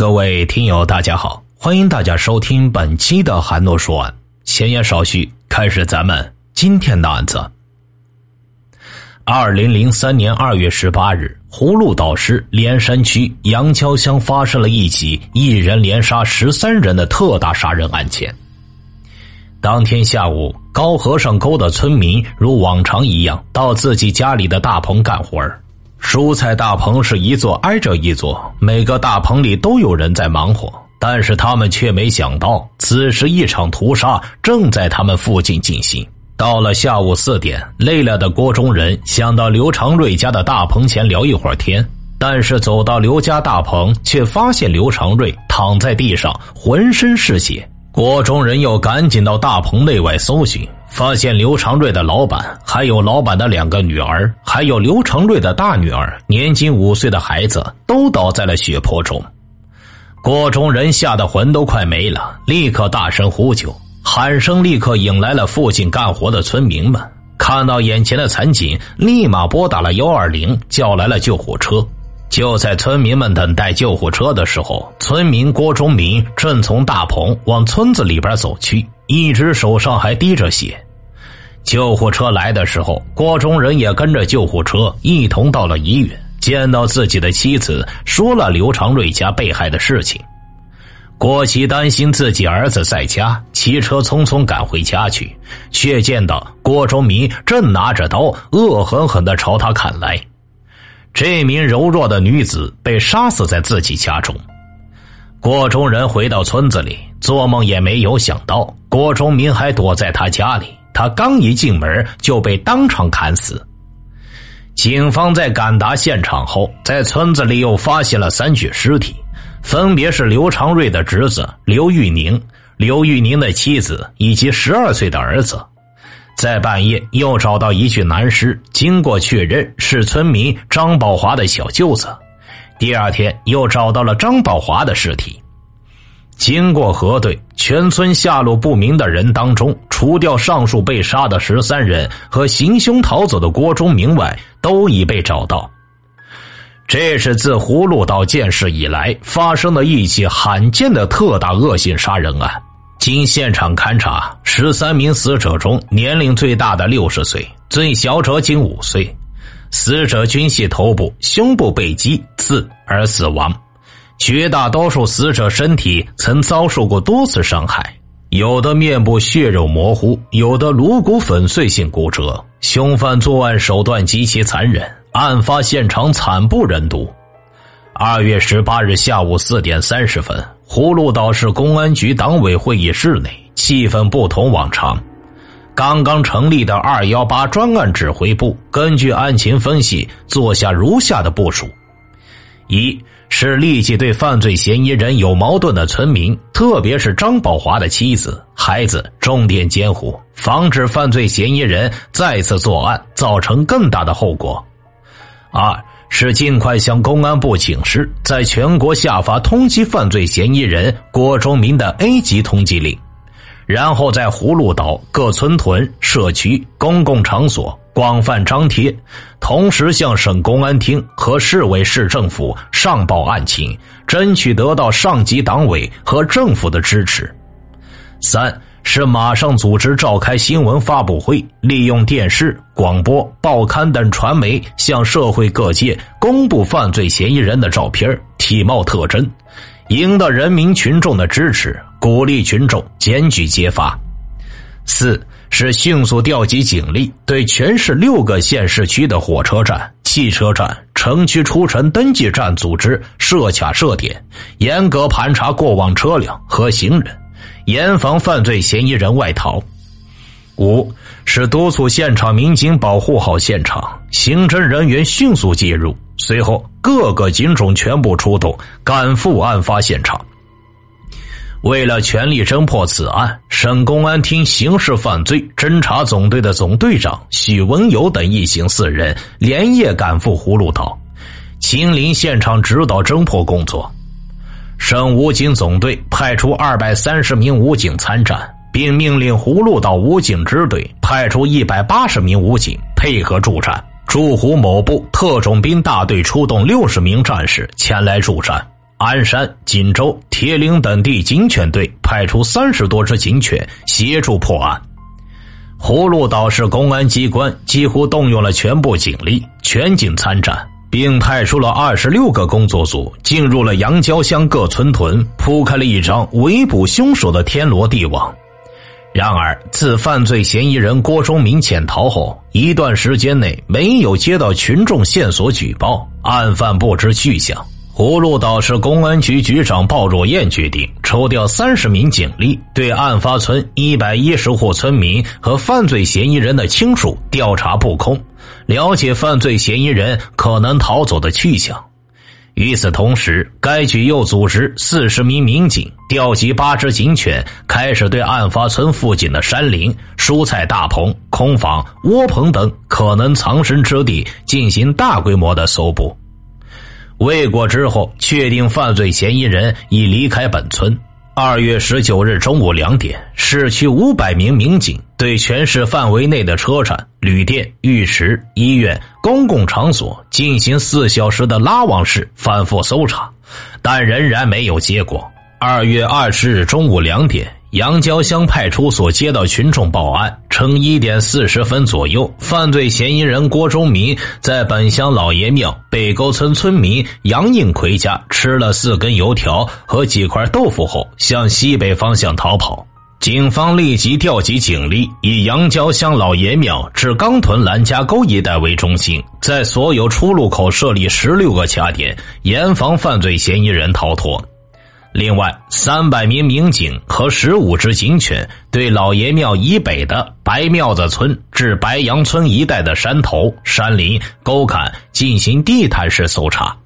各位听友，大家好，欢迎大家收听本期的韩诺说案。闲言少叙，开始咱们今天的案子。二零零三年二月十八日，葫芦岛市连山区杨桥乡发生了一起一人连杀十三人的特大杀人案件。当天下午，高和尚沟的村民如往常一样到自己家里的大棚干活儿。蔬菜大棚是一座挨着一座，每个大棚里都有人在忙活，但是他们却没想到，此时一场屠杀正在他们附近进行。到了下午四点，累了的郭中仁想到刘长瑞家的大棚前聊一会儿天，但是走到刘家大棚，却发现刘长瑞躺在地上，浑身是血。郭中仁又赶紧到大棚内外搜寻。发现刘长瑞的老板，还有老板的两个女儿，还有刘长瑞的大女儿，年仅五岁的孩子都倒在了血泊中。郭中仁吓得魂都快没了，立刻大声呼救，喊声立刻引来了附近干活的村民们。看到眼前的惨景，立马拨打了幺二零，叫来了救护车。就在村民们等待救护车的时候，村民郭忠明正从大棚往村子里边走去。一只手上还滴着血，救护车来的时候，郭忠仁也跟着救护车一同到了医院，见到自己的妻子，说了刘长瑞家被害的事情。郭琦担心自己儿子在家，骑车匆匆赶回家去，却见到郭忠明正拿着刀，恶狠狠的朝他砍来。这名柔弱的女子被杀死在自己家中。郭忠仁回到村子里，做梦也没有想到。郭忠明还躲在他家里，他刚一进门就被当场砍死。警方在赶达现场后，在村子里又发现了三具尸体，分别是刘长瑞的侄子刘玉宁、刘玉宁的妻子以及十二岁的儿子。在半夜又找到一具男尸，经过确认是村民张宝华的小舅子。第二天又找到了张宝华的尸体。经过核对，全村下落不明的人当中，除掉上述被杀的十三人和行凶逃走的郭忠明外，都已被找到。这是自葫芦岛建市以来发生的一起罕见的特大恶性杀人案。经现场勘查，十三名死者中，年龄最大的六十岁，最小者仅五岁，死者均系头部、胸部被击刺而死亡。绝大多数死者身体曾遭受过多次伤害，有的面部血肉模糊，有的颅骨粉碎性骨折。凶犯作案手段极其残忍，案发现场惨不忍睹。二月十八日下午四点三十分，葫芦岛市公安局党委会议室内，气氛不同往常。刚刚成立的二幺八专案指挥部根据案情分析，做下如下的部署：一。是立即对犯罪嫌疑人有矛盾的村民，特别是张宝华的妻子、孩子，重点监护，防止犯罪嫌疑人再次作案，造成更大的后果。二是尽快向公安部请示，在全国下发通缉犯罪嫌疑人郭忠明的 A 级通缉令，然后在葫芦岛各村屯、社区、公共场所。广泛张贴，同时向省公安厅和市委市政府上报案情，争取得到上级党委和政府的支持。三是马上组织召开新闻发布会，利用电视、广播、报刊等传媒向社会各界公布犯罪嫌疑人的照片、体貌特征，赢得人民群众的支持，鼓励群众检举揭发。四。是迅速调集警力，对全市六个县市区的火车站、汽车站、城区出城登记站组织设卡设点，严格盘查过往车辆和行人，严防犯罪嫌疑人外逃。五是督促现场民警保护好现场，刑侦人员迅速介入，随后各个警种全部出动，赶赴案发现场。为了全力侦破此案，省公安厅刑事犯罪侦查总队的总队长许文友等一行四人连夜赶赴葫芦岛，亲临现场指导侦破工作。省武警总队派出二百三十名武警参战，并命令葫芦岛武警支队派出一百八十名武警配合助战。驻湖某部特种兵大队出动六十名战士前来助战。鞍山、锦州、铁岭等地警犬队派出三十多只警犬协助破案。葫芦岛市公安机关几乎动用了全部警力，全警参战，并派出了二十六个工作组进入了杨郊乡各村屯，铺开了一张围捕凶手的天罗地网。然而，自犯罪嫌疑人郭忠明潜逃后一段时间内，没有接到群众线索举报，案犯不知去向。葫芦岛市公安局局长鲍若燕决定抽调三十名警力，对案发村一百一十户村民和犯罪嫌疑人的亲属调查布控，了解犯罪嫌疑人可能逃走的去向。与此同时，该局又组织四十名民警，调集八只警犬，开始对案发村附近的山林、蔬菜大棚、空房、窝棚等可能藏身之地进行大规模的搜捕。未果之后，确定犯罪嫌疑人已离开本村。二月十九日中午两点，市区五百名民警对全市范围内的车站、旅店、浴池、医院、公共场所进行四小时的拉网式反复搜查，但仍然没有结果。二月二十日中午两点。杨郊乡派出所接到群众报案，称一点四十分左右，犯罪嫌疑人郭忠民在本乡老爷庙北沟村村民杨应奎家吃了四根油条和几块豆腐后，向西北方向逃跑。警方立即调集警力，以杨郊乡老爷庙至钢屯兰家沟一带为中心，在所有出入口设立十六个卡点，严防犯罪嫌疑人逃脱。另外，三百名民警和十五只警犬对老爷庙以北的白庙子村至白杨村一带的山头、山林、沟坎进行地毯式搜查。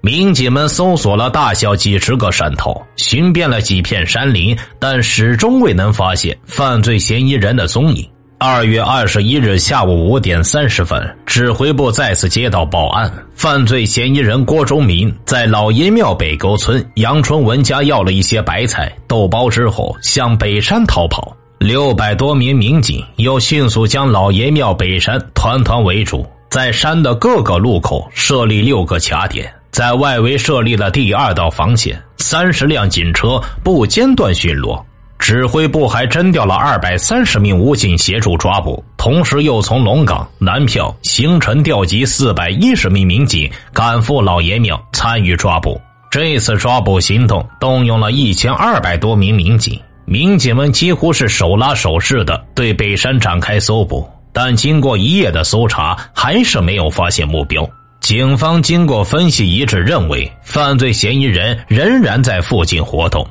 民警们搜索了大小几十个山头，寻遍了几片山林，但始终未能发现犯罪嫌疑人的踪影。二月二十一日下午五点三十分，指挥部再次接到报案：犯罪嫌疑人郭忠民在老爷庙北沟村杨春文家要了一些白菜、豆包之后，向北山逃跑。六百多名民警又迅速将老爷庙北山团团围住，在山的各个路口设立六个卡点，在外围设立了第二道防线，三十辆警车不间断巡逻。指挥部还征调了二百三十名武警协助抓捕，同时又从龙岗、南票、兴城调集四百一十名民警赶赴老爷庙参与抓捕。这次抓捕行动动用了一千二百多名民警，民警们几乎是手拉手似的对北山展开搜捕，但经过一夜的搜查，还是没有发现目标。警方经过分析一致认为，犯罪嫌疑人仍然在附近活动。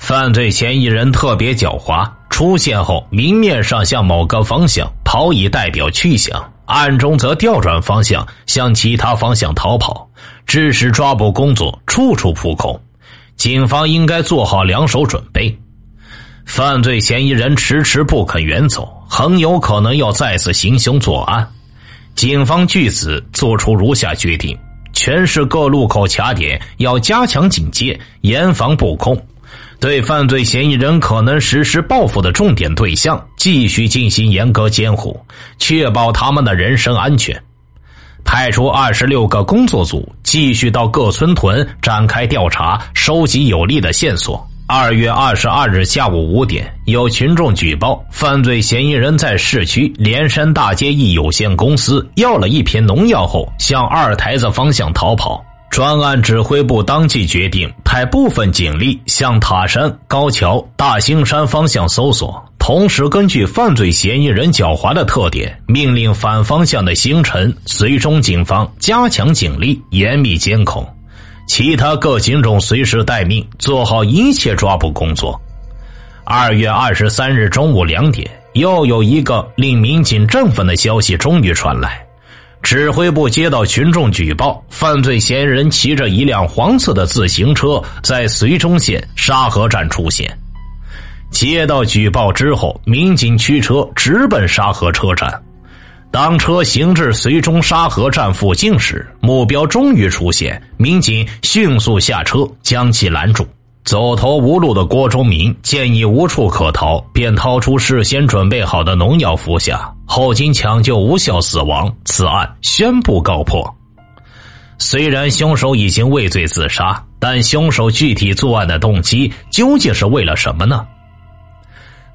犯罪嫌疑人特别狡猾，出现后明面上向某个方向跑，以代表去向；暗中则调转方向向其他方向逃跑，致使抓捕工作处处扑空。警方应该做好两手准备。犯罪嫌疑人迟迟不肯远走，很有可能要再次行凶作案。警方据此作出如下决定：全市各路口卡点要加强警戒，严防布控。对犯罪嫌疑人可能实施报复的重点对象，继续进行严格监护，确保他们的人身安全。派出二十六个工作组，继续到各村屯展开调查，收集有力的线索。二月二十二日下午五点，有群众举报，犯罪嫌疑人在市区连山大街一有限公司要了一瓶农药后，向二台子方向逃跑。专案指挥部当即决定派部分警力向塔山、高桥、大兴山方向搜索，同时根据犯罪嫌疑人狡猾的特点，命令反方向的星辰、绥中警方加强警力，严密监控；其他各警种随时待命，做好一切抓捕工作。二月二十三日中午两点，又有一个令民警振奋的消息终于传来。指挥部接到群众举报，犯罪嫌疑人骑着一辆黄色的自行车在绥中县沙河站出现。接到举报之后，民警驱车直奔沙河车站。当车行至绥中沙河站附近时，目标终于出现，民警迅速下车将其拦住。走投无路的郭忠明见已无处可逃，便掏出事先准备好的农药服下，后经抢救无效死亡。此案宣布告破。虽然凶手已经畏罪自杀，但凶手具体作案的动机究竟是为了什么呢？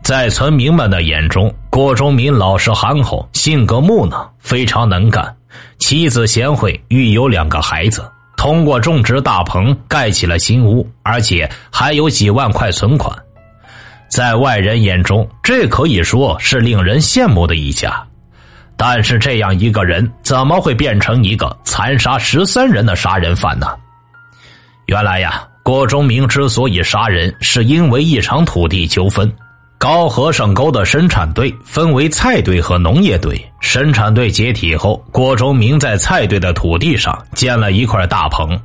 在村民们的眼中，郭忠明老实憨厚，性格木讷，非常能干，妻子贤惠，育有两个孩子。通过种植大棚盖起了新屋，而且还有几万块存款。在外人眼中，这可以说是令人羡慕的一家。但是，这样一个人怎么会变成一个残杀十三人的杀人犯呢？原来呀，郭忠明之所以杀人，是因为一场土地纠纷。高和尚沟的生产队分为菜队和农业队。生产队解体后，郭忠明在菜队的土地上建了一块大棚。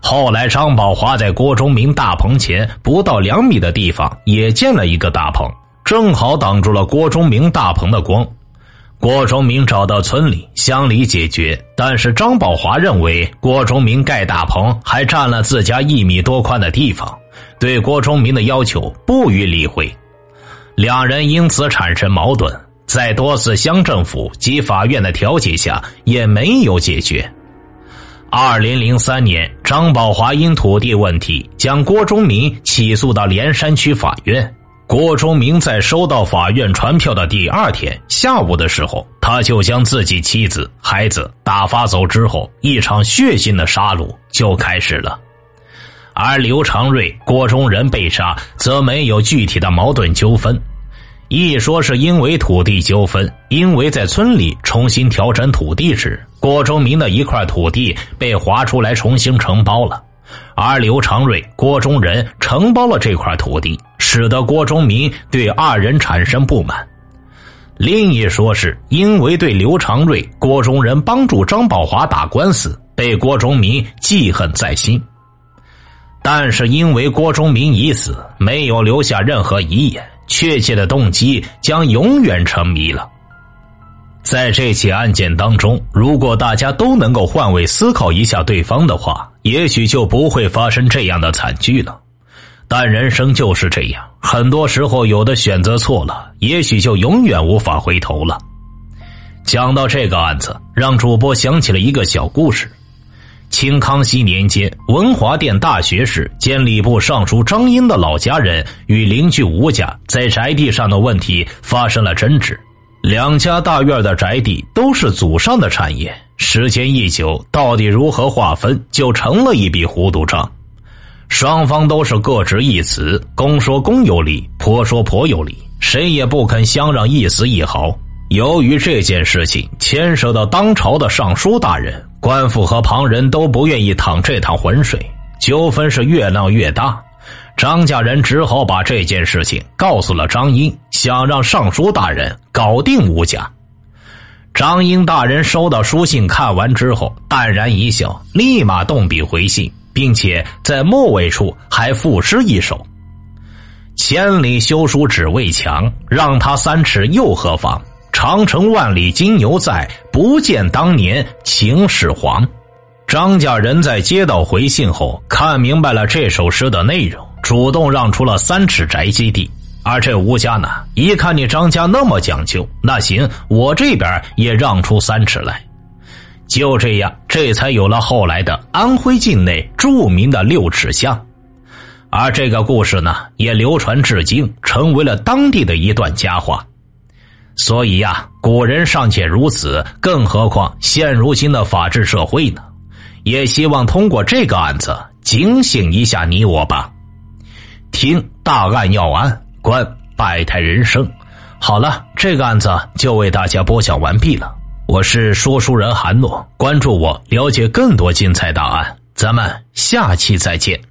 后来，张宝华在郭忠明大棚前不到两米的地方也建了一个大棚，正好挡住了郭忠明大棚的光。郭忠明找到村里乡里解决，但是张宝华认为郭忠明盖大棚还占了自家一米多宽的地方，对郭忠明的要求不予理会，两人因此产生矛盾，在多次乡政府及法院的调解下也没有解决。二零零三年，张宝华因土地问题将郭忠明起诉到连山区法院。郭忠明在收到法院传票的第二天下午的时候，他就将自己妻子、孩子打发走之后，一场血腥的杀戮就开始了。而刘长瑞、郭忠仁被杀，则没有具体的矛盾纠纷，一说是因为土地纠纷，因为在村里重新调整土地时，郭忠明的一块土地被划出来重新承包了。而刘长瑞、郭忠仁承包了这块土地，使得郭忠明对二人产生不满。另一说是因为对刘长瑞、郭忠仁帮助张宝华打官司，被郭忠明记恨在心。但是因为郭忠明已死，没有留下任何遗言，确切的动机将永远成谜了。在这起案件当中，如果大家都能够换位思考一下对方的话，也许就不会发生这样的惨剧了。但人生就是这样，很多时候有的选择错了，也许就永远无法回头了。讲到这个案子，让主播想起了一个小故事：清康熙年间，文华殿大学士兼礼部尚书张英的老家人与邻居吴家在宅地上的问题发生了争执。两家大院的宅地都是祖上的产业，时间一久，到底如何划分，就成了一笔糊涂账。双方都是各执一词，公说公有理，婆说婆有理，谁也不肯相让一丝一毫。由于这件事情牵涉到当朝的尚书大人，官府和旁人都不愿意淌这趟浑水，纠纷是越闹越大。张家人只好把这件事情告诉了张英，想让尚书大人搞定吴家。张英大人收到书信，看完之后淡然一笑，立马动笔回信，并且在末尾处还赋诗一首：“千里修书只为墙，让他三尺又何妨？长城万里今犹在，不见当年秦始皇。”张家人在接到回信后，看明白了这首诗的内容。主动让出了三尺宅基地，而这吴家呢，一看你张家那么讲究，那行，我这边也让出三尺来。就这样，这才有了后来的安徽境内著名的六尺巷。而这个故事呢，也流传至今，成为了当地的一段佳话。所以呀，古人尚且如此，更何况现如今的法治社会呢？也希望通过这个案子警醒一下你我吧。听大案要案，观百态人生。好了，这个案子就为大家播讲完毕了。我是说书人韩诺，关注我，了解更多精彩档案。咱们下期再见。